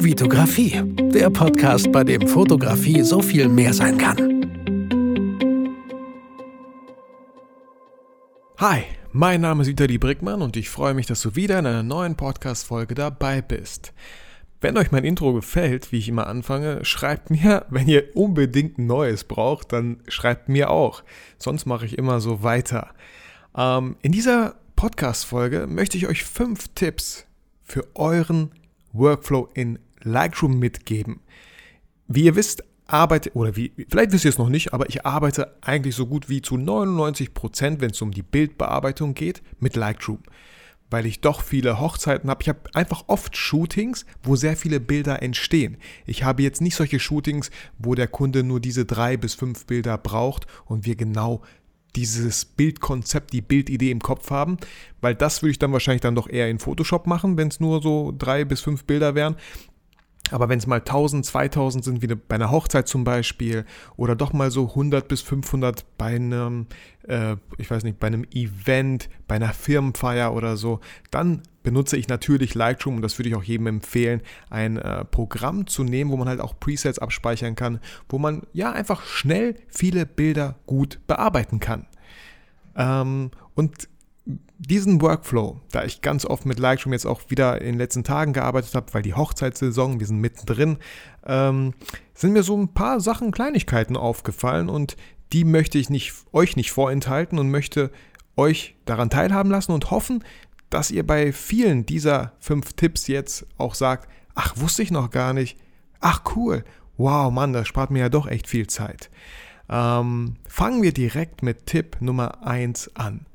Vitografie, der Podcast, bei dem Fotografie so viel mehr sein kann. Hi, mein Name ist Vitali Brickmann und ich freue mich, dass du wieder in einer neuen Podcast-Folge dabei bist. Wenn euch mein Intro gefällt, wie ich immer anfange, schreibt mir, wenn ihr unbedingt neues braucht, dann schreibt mir auch. Sonst mache ich immer so weiter. Ähm, in dieser Podcast-Folge möchte ich euch fünf Tipps für euren Workflow in Lightroom mitgeben. Wie ihr wisst, arbeite, oder wie, vielleicht wisst ihr es noch nicht, aber ich arbeite eigentlich so gut wie zu 99 Prozent, wenn es um die Bildbearbeitung geht, mit Lightroom. Weil ich doch viele Hochzeiten habe. Ich habe einfach oft Shootings, wo sehr viele Bilder entstehen. Ich habe jetzt nicht solche Shootings, wo der Kunde nur diese drei bis fünf Bilder braucht und wir genau dieses Bildkonzept, die Bildidee im Kopf haben, weil das würde ich dann wahrscheinlich dann doch eher in Photoshop machen, wenn es nur so drei bis fünf Bilder wären. Aber wenn es mal 1000, 2000 sind, wie bei einer Hochzeit zum Beispiel, oder doch mal so 100 bis 500 bei einem, äh, ich weiß nicht, bei einem Event, bei einer Firmenfeier oder so, dann benutze ich natürlich Lightroom und das würde ich auch jedem empfehlen, ein äh, Programm zu nehmen, wo man halt auch Presets abspeichern kann, wo man ja einfach schnell viele Bilder gut bearbeiten kann. Ähm, und diesen Workflow, da ich ganz oft mit Lightroom jetzt auch wieder in den letzten Tagen gearbeitet habe, weil die Hochzeitssaison, wir sind mittendrin, ähm, sind mir so ein paar Sachen, Kleinigkeiten aufgefallen und die möchte ich nicht, euch nicht vorenthalten und möchte euch daran teilhaben lassen und hoffen, dass ihr bei vielen dieser fünf Tipps jetzt auch sagt, ach, wusste ich noch gar nicht, ach cool, wow, Mann, das spart mir ja doch echt viel Zeit. Ähm, fangen wir direkt mit Tipp Nummer 1 an.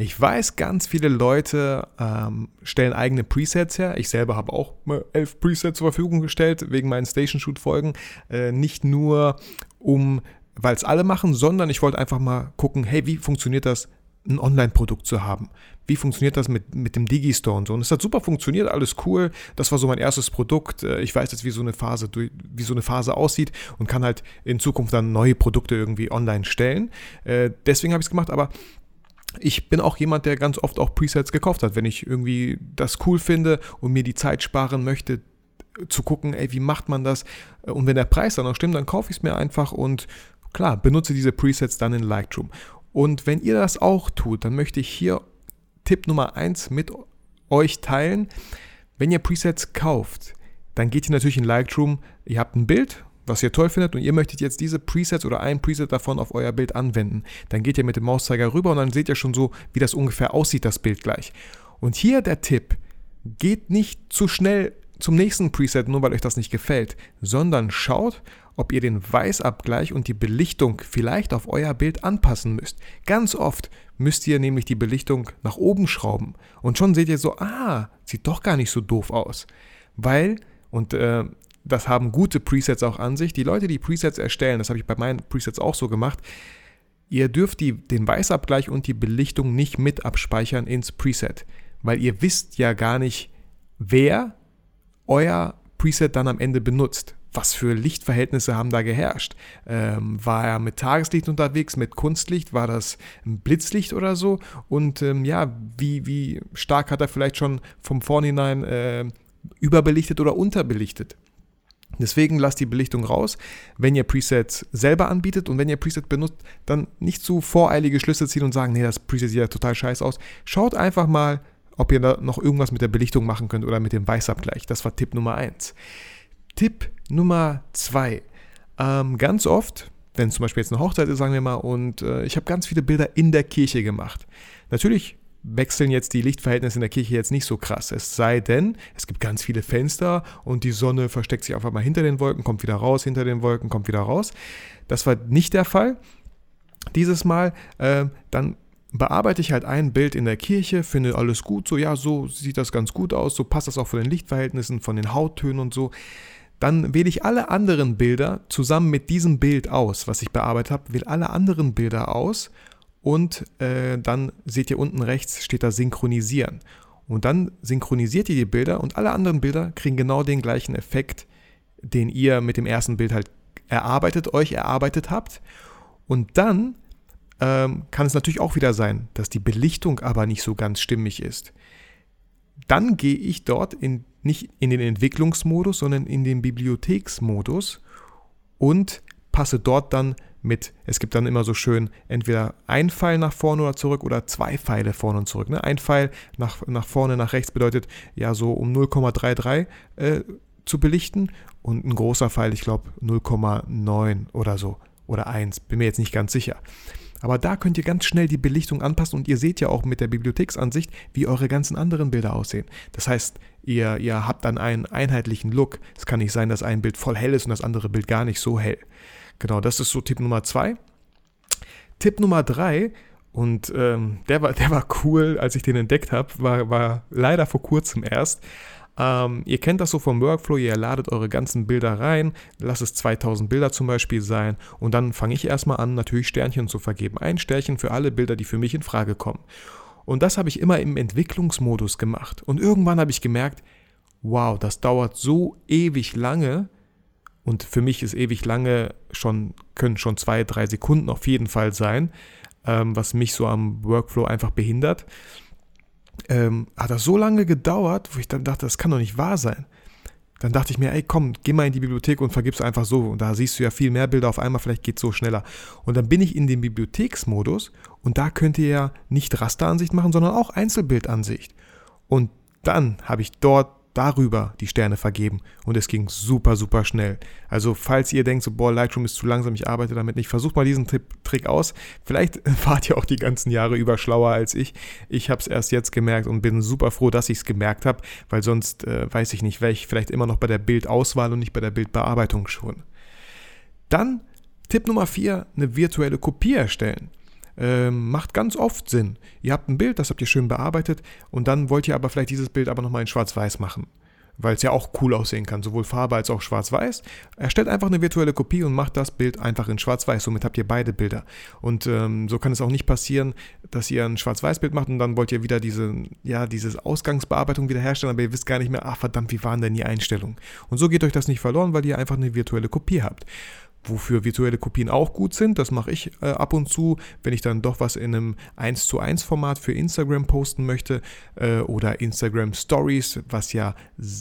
Ich weiß, ganz viele Leute ähm, stellen eigene Presets her. Ich selber habe auch elf Presets zur Verfügung gestellt, wegen meinen Station Shoot-Folgen. Äh, nicht nur, um, weil es alle machen, sondern ich wollte einfach mal gucken, hey, wie funktioniert das, ein Online-Produkt zu haben? Wie funktioniert das mit, mit dem Digistore und so? Und es hat super funktioniert, alles cool. Das war so mein erstes Produkt. Äh, ich weiß jetzt, wie so eine Phase, wie so eine Phase aussieht und kann halt in Zukunft dann neue Produkte irgendwie online stellen. Äh, deswegen habe ich es gemacht, aber ich bin auch jemand, der ganz oft auch Presets gekauft hat, wenn ich irgendwie das cool finde und mir die Zeit sparen möchte, zu gucken, ey, wie macht man das? Und wenn der Preis dann auch stimmt, dann kaufe ich es mir einfach und klar, benutze diese Presets dann in Lightroom. Und wenn ihr das auch tut, dann möchte ich hier Tipp Nummer 1 mit euch teilen. Wenn ihr Presets kauft, dann geht ihr natürlich in Lightroom, ihr habt ein Bild was ihr toll findet und ihr möchtet jetzt diese Presets oder ein Preset davon auf euer Bild anwenden, dann geht ihr mit dem Mauszeiger rüber und dann seht ihr schon so, wie das ungefähr aussieht, das Bild gleich. Und hier der Tipp, geht nicht zu schnell zum nächsten Preset, nur weil euch das nicht gefällt, sondern schaut, ob ihr den Weißabgleich und die Belichtung vielleicht auf euer Bild anpassen müsst. Ganz oft müsst ihr nämlich die Belichtung nach oben schrauben und schon seht ihr so, ah, sieht doch gar nicht so doof aus. Weil, und äh, das haben gute Presets auch an sich. Die Leute, die Presets erstellen, das habe ich bei meinen Presets auch so gemacht, ihr dürft die, den Weißabgleich und die Belichtung nicht mit abspeichern ins Preset, weil ihr wisst ja gar nicht, wer euer Preset dann am Ende benutzt. Was für Lichtverhältnisse haben da geherrscht? Ähm, war er mit Tageslicht unterwegs, mit Kunstlicht? War das Blitzlicht oder so? Und ähm, ja, wie, wie stark hat er vielleicht schon vom Vornhinein äh, überbelichtet oder unterbelichtet? Deswegen lasst die Belichtung raus, wenn ihr Presets selber anbietet und wenn ihr Preset benutzt, dann nicht zu voreilige Schlüsse ziehen und sagen, nee, das Preset sieht ja total scheiße aus. Schaut einfach mal, ob ihr da noch irgendwas mit der Belichtung machen könnt oder mit dem Weißabgleich. Das war Tipp Nummer 1. Tipp Nummer 2. Ähm, ganz oft, wenn zum Beispiel jetzt eine Hochzeit ist, sagen wir mal, und äh, ich habe ganz viele Bilder in der Kirche gemacht. Natürlich wechseln jetzt die Lichtverhältnisse in der Kirche jetzt nicht so krass. Es sei denn, es gibt ganz viele Fenster und die Sonne versteckt sich einfach mal hinter den Wolken, kommt wieder raus, hinter den Wolken, kommt wieder raus. Das war nicht der Fall. Dieses Mal, äh, dann bearbeite ich halt ein Bild in der Kirche, finde alles gut, so ja, so sieht das ganz gut aus, so passt das auch von den Lichtverhältnissen, von den Hauttönen und so. Dann wähle ich alle anderen Bilder zusammen mit diesem Bild aus, was ich bearbeitet habe, wähle alle anderen Bilder aus und äh, dann seht ihr unten rechts steht da Synchronisieren. Und dann synchronisiert ihr die Bilder und alle anderen Bilder kriegen genau den gleichen Effekt, den ihr mit dem ersten Bild halt erarbeitet, euch erarbeitet habt. Und dann ähm, kann es natürlich auch wieder sein, dass die Belichtung aber nicht so ganz stimmig ist. Dann gehe ich dort in nicht in den Entwicklungsmodus, sondern in den Bibliotheksmodus und passe dort dann mit, es gibt dann immer so schön entweder ein Pfeil nach vorne oder zurück oder zwei Pfeile vorne und zurück. Ne? Ein Pfeil nach, nach vorne, nach rechts bedeutet ja so um 0,33 äh, zu belichten und ein großer Pfeil, ich glaube 0,9 oder so oder 1, bin mir jetzt nicht ganz sicher. Aber da könnt ihr ganz schnell die Belichtung anpassen und ihr seht ja auch mit der Bibliotheksansicht, wie eure ganzen anderen Bilder aussehen. Das heißt, ihr, ihr habt dann einen einheitlichen Look. Es kann nicht sein, dass ein Bild voll hell ist und das andere Bild gar nicht so hell. Genau, das ist so Tipp Nummer zwei. Tipp Nummer drei, und ähm, der, war, der war cool, als ich den entdeckt habe, war, war leider vor kurzem erst. Ähm, ihr kennt das so vom Workflow, ihr ladet eure ganzen Bilder rein, lasst es 2000 Bilder zum Beispiel sein und dann fange ich erstmal an, natürlich Sternchen zu vergeben. Ein Sternchen für alle Bilder, die für mich in Frage kommen. Und das habe ich immer im Entwicklungsmodus gemacht. Und irgendwann habe ich gemerkt, wow, das dauert so ewig lange, und für mich ist ewig lange schon, können schon zwei, drei Sekunden auf jeden Fall sein, ähm, was mich so am Workflow einfach behindert. Ähm, hat das so lange gedauert, wo ich dann dachte, das kann doch nicht wahr sein. Dann dachte ich mir, ey, komm, geh mal in die Bibliothek und vergib's einfach so. Und da siehst du ja viel mehr Bilder auf einmal, vielleicht geht es so schneller. Und dann bin ich in dem Bibliotheksmodus und da könnt ihr ja nicht Rasteransicht machen, sondern auch Einzelbildansicht. Und dann habe ich dort darüber die Sterne vergeben und es ging super, super schnell. Also falls ihr denkt, so, boah, Lightroom ist zu langsam, ich arbeite damit nicht, versucht mal diesen Trick aus. Vielleicht wart ihr auch die ganzen Jahre über schlauer als ich. Ich habe es erst jetzt gemerkt und bin super froh, dass ich es gemerkt habe, weil sonst äh, weiß ich nicht, wäre ich vielleicht immer noch bei der Bildauswahl und nicht bei der Bildbearbeitung schon. Dann Tipp Nummer 4, eine virtuelle Kopie erstellen ähm, macht ganz oft Sinn. Ihr habt ein Bild, das habt ihr schön bearbeitet und dann wollt ihr aber vielleicht dieses Bild aber nochmal in Schwarz-Weiß machen. Weil es ja auch cool aussehen kann, sowohl Farbe als auch Schwarz-Weiß. Erstellt einfach eine virtuelle Kopie und macht das Bild einfach in Schwarz-Weiß. Somit habt ihr beide Bilder. Und ähm, so kann es auch nicht passieren, dass ihr ein Schwarz-Weiß-Bild macht und dann wollt ihr wieder diese, ja, diese Ausgangsbearbeitung wiederherstellen, aber ihr wisst gar nicht mehr, ach verdammt, wie waren denn die Einstellungen? Und so geht euch das nicht verloren, weil ihr einfach eine virtuelle Kopie habt. Wofür virtuelle Kopien auch gut sind, das mache ich äh, ab und zu, wenn ich dann doch was in einem 1 zu 1 Format für Instagram posten möchte äh, oder Instagram Stories, was ja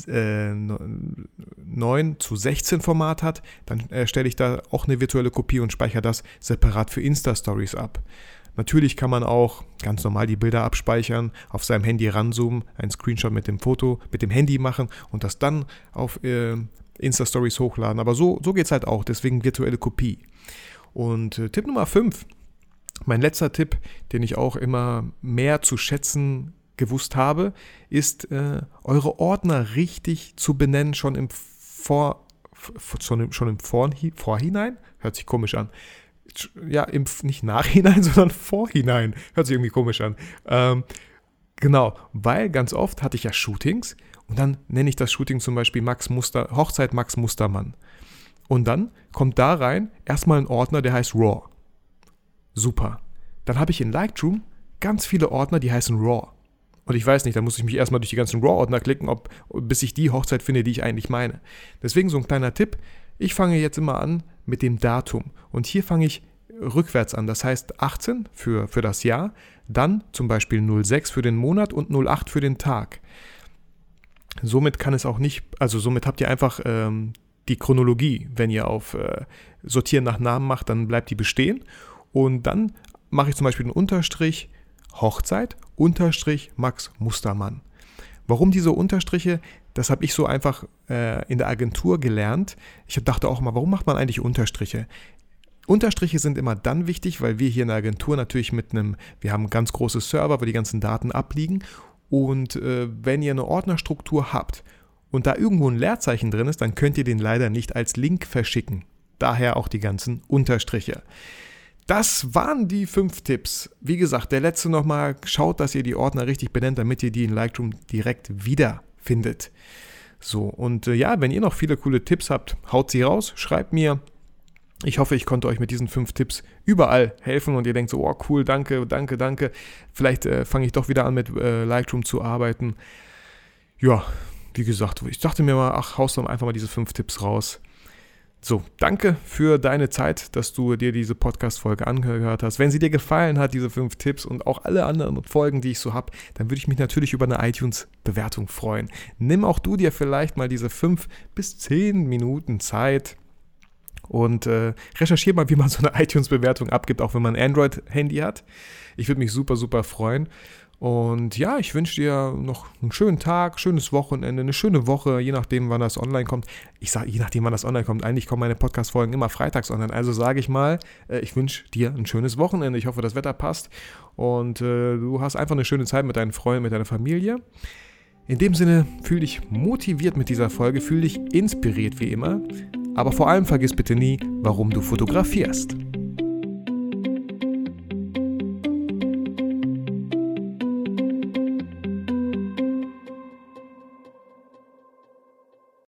äh, 9 zu 16 Format hat, dann erstelle ich da auch eine virtuelle Kopie und speichere das separat für Insta Stories ab. Natürlich kann man auch ganz normal die Bilder abspeichern, auf seinem Handy ranzoomen, einen Screenshot mit dem Foto, mit dem Handy machen und das dann auf äh, Insta-Stories hochladen. Aber so, so geht es halt auch, deswegen virtuelle Kopie. Und äh, Tipp Nummer 5, mein letzter Tipp, den ich auch immer mehr zu schätzen gewusst habe, ist, äh, eure Ordner richtig zu benennen, schon im Vor, schon im, schon im Vor, Vorhinein, hört sich komisch an. Ja, im, nicht Nachhinein, sondern Vorhinein, hört sich irgendwie komisch an. Ähm, genau, weil ganz oft hatte ich ja Shootings und dann nenne ich das Shooting zum Beispiel Max Muster, Hochzeit Max Mustermann. Und dann kommt da rein erstmal ein Ordner, der heißt RAW. Super. Dann habe ich in Lightroom ganz viele Ordner, die heißen RAW. Und ich weiß nicht, da muss ich mich erstmal durch die ganzen RAW-Ordner klicken, ob, bis ich die Hochzeit finde, die ich eigentlich meine. Deswegen so ein kleiner Tipp. Ich fange jetzt immer an mit dem Datum. Und hier fange ich rückwärts an. Das heißt 18 für, für das Jahr, dann zum Beispiel 06 für den Monat und 08 für den Tag. Somit kann es auch nicht, also somit habt ihr einfach ähm, die Chronologie. Wenn ihr auf äh, Sortieren nach Namen macht, dann bleibt die bestehen. Und dann mache ich zum Beispiel einen Unterstrich Hochzeit, Unterstrich Max Mustermann. Warum diese Unterstriche? Das habe ich so einfach äh, in der Agentur gelernt. Ich dachte auch mal, warum macht man eigentlich Unterstriche? Unterstriche sind immer dann wichtig, weil wir hier in der Agentur natürlich mit einem, wir haben ein ganz großes Server, wo die ganzen Daten abliegen und äh, wenn ihr eine Ordnerstruktur habt und da irgendwo ein Leerzeichen drin ist, dann könnt ihr den leider nicht als Link verschicken. Daher auch die ganzen Unterstriche. Das waren die fünf Tipps. Wie gesagt, der letzte nochmal. Schaut, dass ihr die Ordner richtig benennt, damit ihr die in Lightroom direkt wiederfindet. So, und äh, ja, wenn ihr noch viele coole Tipps habt, haut sie raus, schreibt mir. Ich hoffe, ich konnte euch mit diesen fünf Tipps überall helfen und ihr denkt so, oh cool, danke, danke, danke. Vielleicht äh, fange ich doch wieder an mit äh, Lightroom zu arbeiten. Ja, wie gesagt, ich dachte mir mal, ach, haust doch einfach mal diese fünf Tipps raus. So, danke für deine Zeit, dass du dir diese Podcast-Folge angehört hast. Wenn sie dir gefallen hat, diese fünf Tipps und auch alle anderen Folgen, die ich so habe, dann würde ich mich natürlich über eine iTunes-Bewertung freuen. Nimm auch du dir vielleicht mal diese fünf bis zehn Minuten Zeit und äh, recherchiere mal, wie man so eine iTunes-Bewertung abgibt, auch wenn man ein Android-Handy hat. Ich würde mich super, super freuen. Und ja, ich wünsche dir noch einen schönen Tag, schönes Wochenende, eine schöne Woche, je nachdem, wann das online kommt. Ich sage, je nachdem, wann das online kommt. Eigentlich kommen meine Podcast-Folgen immer freitags online. Also sage ich mal, äh, ich wünsche dir ein schönes Wochenende. Ich hoffe, das Wetter passt und äh, du hast einfach eine schöne Zeit mit deinen Freunden, mit deiner Familie. In dem Sinne, fühl dich motiviert mit dieser Folge, fühl dich inspiriert wie immer. Aber vor allem vergiss bitte nie, warum du fotografierst.